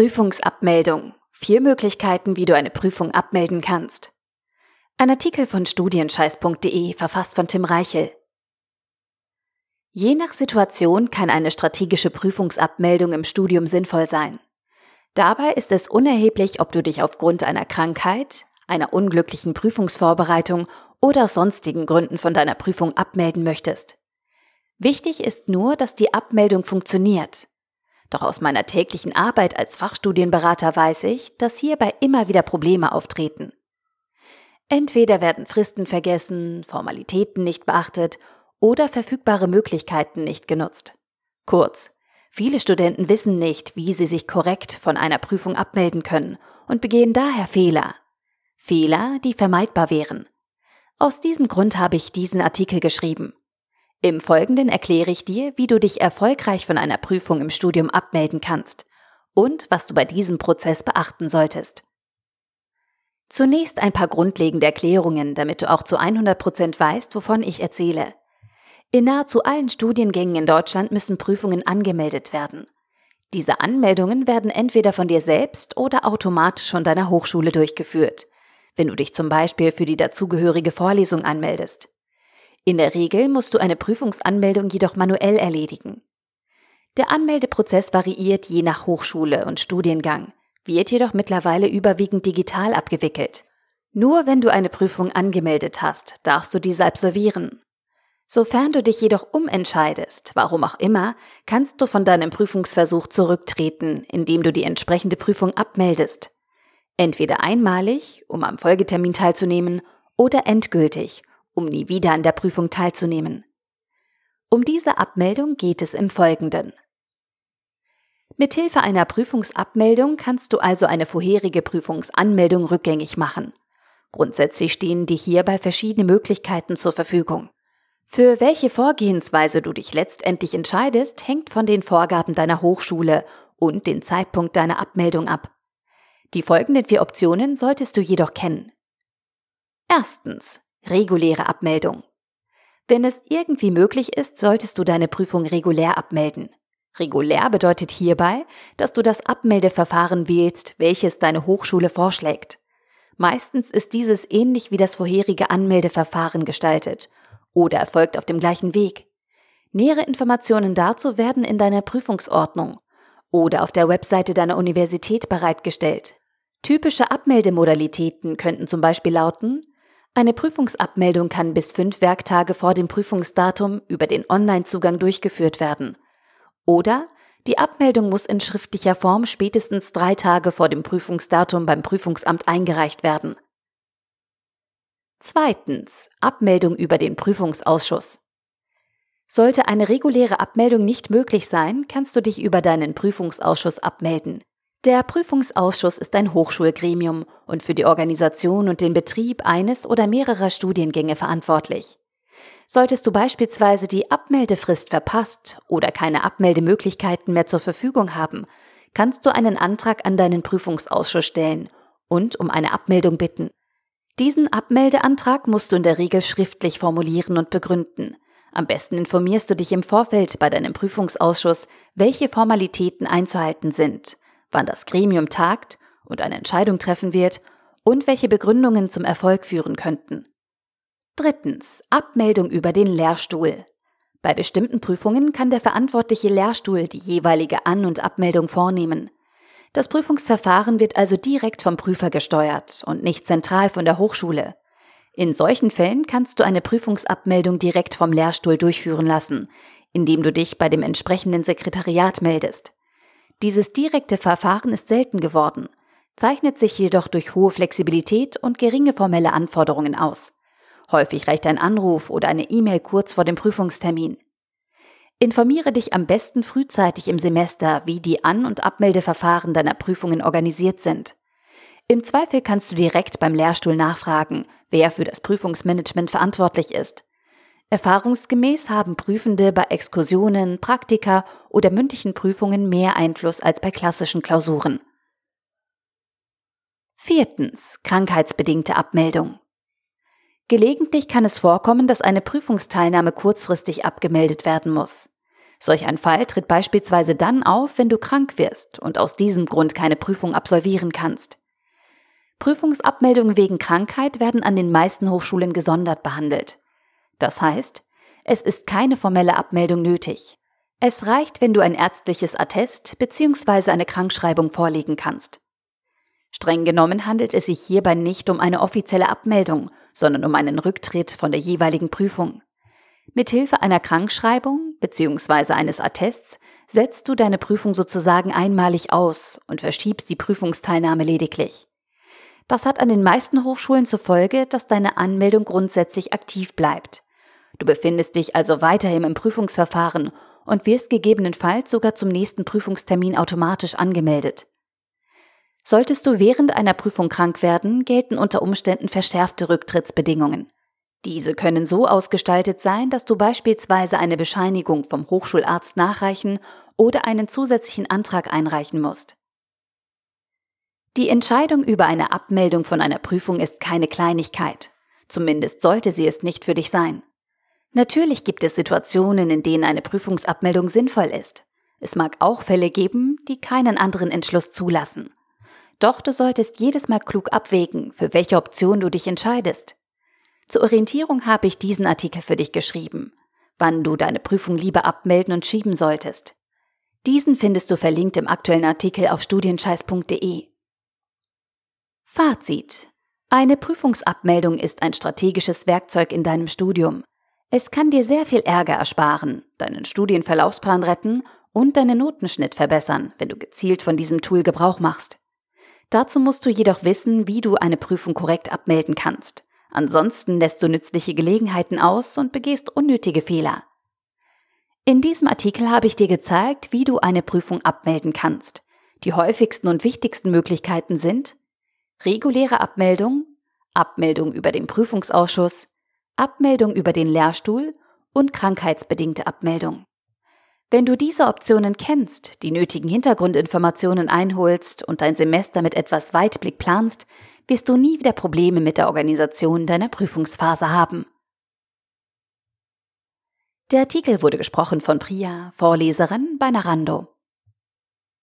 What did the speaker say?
Prüfungsabmeldung. Vier Möglichkeiten, wie du eine Prüfung abmelden kannst. Ein Artikel von studienscheiß.de, verfasst von Tim Reichel. Je nach Situation kann eine strategische Prüfungsabmeldung im Studium sinnvoll sein. Dabei ist es unerheblich, ob du dich aufgrund einer Krankheit, einer unglücklichen Prüfungsvorbereitung oder aus sonstigen Gründen von deiner Prüfung abmelden möchtest. Wichtig ist nur, dass die Abmeldung funktioniert. Doch aus meiner täglichen Arbeit als Fachstudienberater weiß ich, dass hierbei immer wieder Probleme auftreten. Entweder werden Fristen vergessen, Formalitäten nicht beachtet oder verfügbare Möglichkeiten nicht genutzt. Kurz, viele Studenten wissen nicht, wie sie sich korrekt von einer Prüfung abmelden können und begehen daher Fehler. Fehler, die vermeidbar wären. Aus diesem Grund habe ich diesen Artikel geschrieben. Im Folgenden erkläre ich dir, wie du dich erfolgreich von einer Prüfung im Studium abmelden kannst und was du bei diesem Prozess beachten solltest. Zunächst ein paar grundlegende Erklärungen, damit du auch zu 100 Prozent weißt, wovon ich erzähle. In nahezu allen Studiengängen in Deutschland müssen Prüfungen angemeldet werden. Diese Anmeldungen werden entweder von dir selbst oder automatisch von deiner Hochschule durchgeführt, wenn du dich zum Beispiel für die dazugehörige Vorlesung anmeldest. In der Regel musst du eine Prüfungsanmeldung jedoch manuell erledigen. Der Anmeldeprozess variiert je nach Hochschule und Studiengang wird jedoch mittlerweile überwiegend digital abgewickelt. Nur wenn du eine Prüfung angemeldet hast, darfst du diese absolvieren. Sofern du dich jedoch umentscheidest, warum auch immer, kannst du von deinem Prüfungsversuch zurücktreten, indem du die entsprechende Prüfung abmeldest. Entweder einmalig, um am Folgetermin teilzunehmen, oder endgültig, um nie wieder an der Prüfung teilzunehmen. Um diese Abmeldung geht es im Folgenden. Mithilfe einer Prüfungsabmeldung kannst du also eine vorherige Prüfungsanmeldung rückgängig machen. Grundsätzlich stehen dir hierbei verschiedene Möglichkeiten zur Verfügung. Für welche Vorgehensweise du dich letztendlich entscheidest, hängt von den Vorgaben deiner Hochschule und den Zeitpunkt deiner Abmeldung ab. Die folgenden vier Optionen solltest du jedoch kennen. Erstens. Reguläre Abmeldung. Wenn es irgendwie möglich ist, solltest du deine Prüfung regulär abmelden. Regulär bedeutet hierbei, dass du das Abmeldeverfahren wählst, welches deine Hochschule vorschlägt. Meistens ist dieses ähnlich wie das vorherige Anmeldeverfahren gestaltet oder erfolgt auf dem gleichen Weg. Nähere Informationen dazu werden in deiner Prüfungsordnung oder auf der Webseite deiner Universität bereitgestellt. Typische Abmeldemodalitäten könnten zum Beispiel lauten, eine Prüfungsabmeldung kann bis fünf Werktage vor dem Prüfungsdatum über den Onlinezugang durchgeführt werden – oder die Abmeldung muss in schriftlicher Form spätestens drei Tage vor dem Prüfungsdatum beim Prüfungsamt eingereicht werden. Zweitens. Abmeldung über den Prüfungsausschuss. Sollte eine reguläre Abmeldung nicht möglich sein, kannst du dich über deinen Prüfungsausschuss abmelden. Der Prüfungsausschuss ist ein Hochschulgremium und für die Organisation und den Betrieb eines oder mehrerer Studiengänge verantwortlich. Solltest du beispielsweise die Abmeldefrist verpasst oder keine Abmeldemöglichkeiten mehr zur Verfügung haben, kannst du einen Antrag an deinen Prüfungsausschuss stellen und um eine Abmeldung bitten. Diesen Abmeldeantrag musst du in der Regel schriftlich formulieren und begründen. Am besten informierst du dich im Vorfeld bei deinem Prüfungsausschuss, welche Formalitäten einzuhalten sind, wann das Gremium tagt und eine Entscheidung treffen wird und welche Begründungen zum Erfolg führen könnten. Drittens. Abmeldung über den Lehrstuhl. Bei bestimmten Prüfungen kann der verantwortliche Lehrstuhl die jeweilige An- und Abmeldung vornehmen. Das Prüfungsverfahren wird also direkt vom Prüfer gesteuert und nicht zentral von der Hochschule. In solchen Fällen kannst du eine Prüfungsabmeldung direkt vom Lehrstuhl durchführen lassen, indem du dich bei dem entsprechenden Sekretariat meldest. Dieses direkte Verfahren ist selten geworden, zeichnet sich jedoch durch hohe Flexibilität und geringe formelle Anforderungen aus. Häufig reicht ein Anruf oder eine E-Mail kurz vor dem Prüfungstermin. Informiere dich am besten frühzeitig im Semester, wie die An- und Abmeldeverfahren deiner Prüfungen organisiert sind. Im Zweifel kannst du direkt beim Lehrstuhl nachfragen, wer für das Prüfungsmanagement verantwortlich ist. Erfahrungsgemäß haben Prüfende bei Exkursionen, Praktika oder mündlichen Prüfungen mehr Einfluss als bei klassischen Klausuren. Viertens. Krankheitsbedingte Abmeldung. Gelegentlich kann es vorkommen, dass eine Prüfungsteilnahme kurzfristig abgemeldet werden muss. Solch ein Fall tritt beispielsweise dann auf, wenn du krank wirst und aus diesem Grund keine Prüfung absolvieren kannst. Prüfungsabmeldungen wegen Krankheit werden an den meisten Hochschulen gesondert behandelt. Das heißt, es ist keine formelle Abmeldung nötig. Es reicht, wenn du ein ärztliches Attest bzw. eine Krankschreibung vorlegen kannst. Streng genommen handelt es sich hierbei nicht um eine offizielle Abmeldung, sondern um einen Rücktritt von der jeweiligen Prüfung. Mithilfe einer Krankschreibung bzw. eines Attests setzt du deine Prüfung sozusagen einmalig aus und verschiebst die Prüfungsteilnahme lediglich. Das hat an den meisten Hochschulen zur Folge, dass deine Anmeldung grundsätzlich aktiv bleibt. Du befindest dich also weiterhin im Prüfungsverfahren und wirst gegebenenfalls sogar zum nächsten Prüfungstermin automatisch angemeldet. Solltest du während einer Prüfung krank werden, gelten unter Umständen verschärfte Rücktrittsbedingungen. Diese können so ausgestaltet sein, dass du beispielsweise eine Bescheinigung vom Hochschularzt nachreichen oder einen zusätzlichen Antrag einreichen musst. Die Entscheidung über eine Abmeldung von einer Prüfung ist keine Kleinigkeit. Zumindest sollte sie es nicht für dich sein. Natürlich gibt es Situationen, in denen eine Prüfungsabmeldung sinnvoll ist. Es mag auch Fälle geben, die keinen anderen Entschluss zulassen. Doch du solltest jedes Mal klug abwägen, für welche Option du dich entscheidest. Zur Orientierung habe ich diesen Artikel für dich geschrieben, wann du deine Prüfung lieber abmelden und schieben solltest. Diesen findest du verlinkt im aktuellen Artikel auf studienscheiß.de. Fazit. Eine Prüfungsabmeldung ist ein strategisches Werkzeug in deinem Studium. Es kann dir sehr viel Ärger ersparen, deinen Studienverlaufsplan retten und deinen Notenschnitt verbessern, wenn du gezielt von diesem Tool Gebrauch machst. Dazu musst du jedoch wissen, wie du eine Prüfung korrekt abmelden kannst. Ansonsten lässt du nützliche Gelegenheiten aus und begehst unnötige Fehler. In diesem Artikel habe ich dir gezeigt, wie du eine Prüfung abmelden kannst. Die häufigsten und wichtigsten Möglichkeiten sind reguläre Abmeldung, Abmeldung über den Prüfungsausschuss, Abmeldung über den Lehrstuhl und krankheitsbedingte Abmeldung. Wenn du diese Optionen kennst, die nötigen Hintergrundinformationen einholst und dein Semester mit etwas Weitblick planst, wirst du nie wieder Probleme mit der Organisation deiner Prüfungsphase haben. Der Artikel wurde gesprochen von Priya, Vorleserin bei Narando.